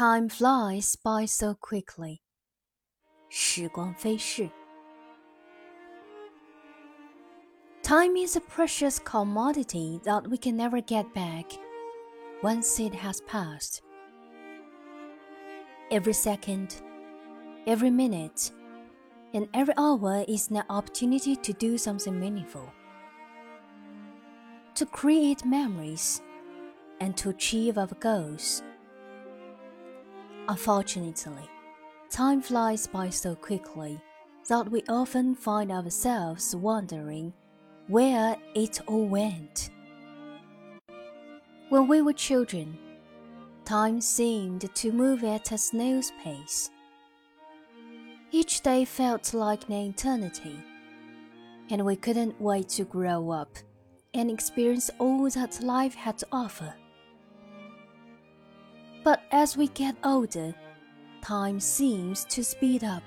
Time flies by so quickly. 时光飞逝。Time is a precious commodity that we can never get back once it has passed. Every second, every minute, and every hour is an opportunity to do something meaningful, to create memories, and to achieve our goals. Unfortunately, time flies by so quickly that we often find ourselves wondering where it all went. When we were children, time seemed to move at a snail's pace. Each day felt like an eternity, and we couldn't wait to grow up and experience all that life had to offer. But as we get older, time seems to speed up.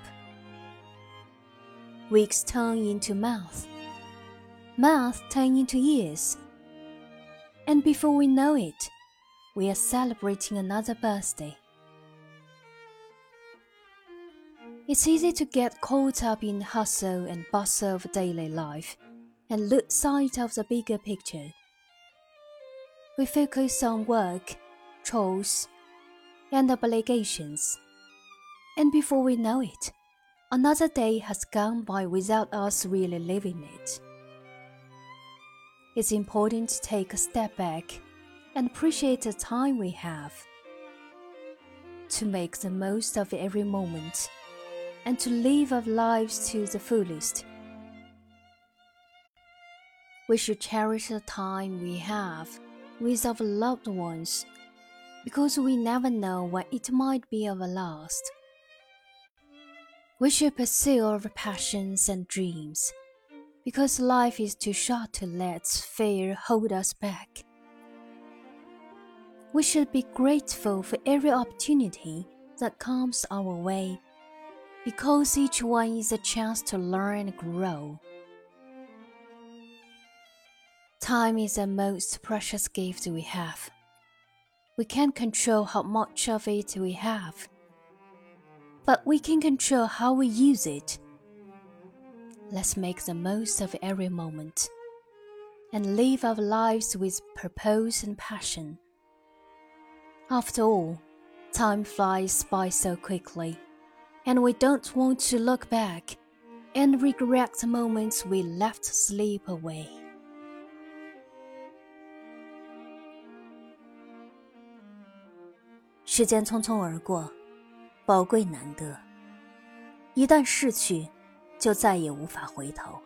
Weeks turn into months, months turn into years, and before we know it, we are celebrating another birthday. It's easy to get caught up in hustle and bustle of daily life and lose sight of the bigger picture. We focus on work, chores, and obligations. And before we know it, another day has gone by without us really living it. It's important to take a step back and appreciate the time we have, to make the most of every moment, and to live our lives to the fullest. We should cherish the time we have with our loved ones because we never know when it might be our last. We should pursue our passions and dreams, because life is too short to let fear hold us back. We should be grateful for every opportunity that comes our way, because each one is a chance to learn and grow. Time is the most precious gift we have. We can't control how much of it we have, but we can control how we use it. Let's make the most of every moment and live our lives with purpose and passion. After all, time flies by so quickly, and we don't want to look back and regret the moments we left slip away. 时间匆匆而过，宝贵难得。一旦逝去，就再也无法回头。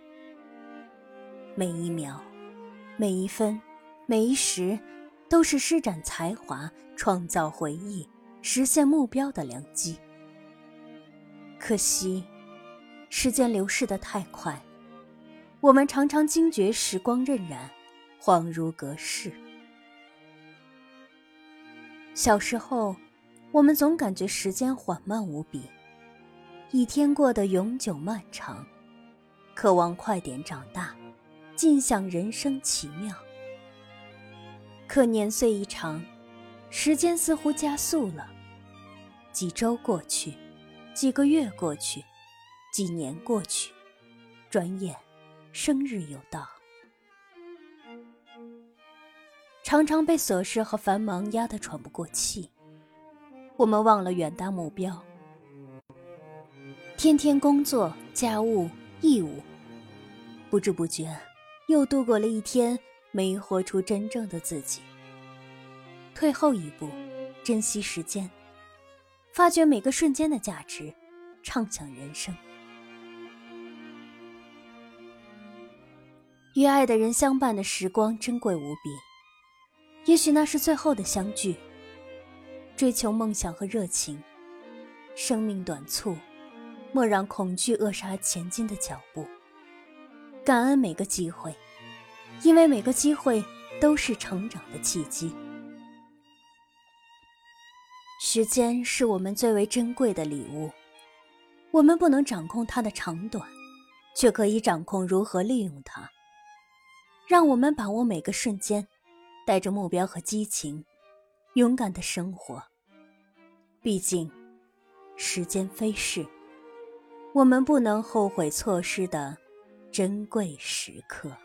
每一秒，每一分，每一时，都是施展才华、创造回忆、实现目标的良机。可惜，时间流逝的太快，我们常常惊觉时光荏苒，恍如隔世。小时候，我们总感觉时间缓慢无比，一天过得永久漫长，渴望快点长大，尽享人生奇妙。可年岁一长，时间似乎加速了，几周过去，几个月过去，几年过去，转眼，生日又到。常常被琐事和繁忙压得喘不过气，我们忘了远大目标，天天工作、家务、义务，不知不觉又度过了一天，没活出真正的自己。退后一步，珍惜时间，发掘每个瞬间的价值，畅想人生。与爱的人相伴的时光珍贵无比。也许那是最后的相聚。追求梦想和热情。生命短促，莫让恐惧扼杀前进的脚步。感恩每个机会，因为每个机会都是成长的契机。时间是我们最为珍贵的礼物，我们不能掌控它的长短，却可以掌控如何利用它。让我们把握每个瞬间。带着目标和激情，勇敢的生活。毕竟，时间飞逝，我们不能后悔错失的珍贵时刻。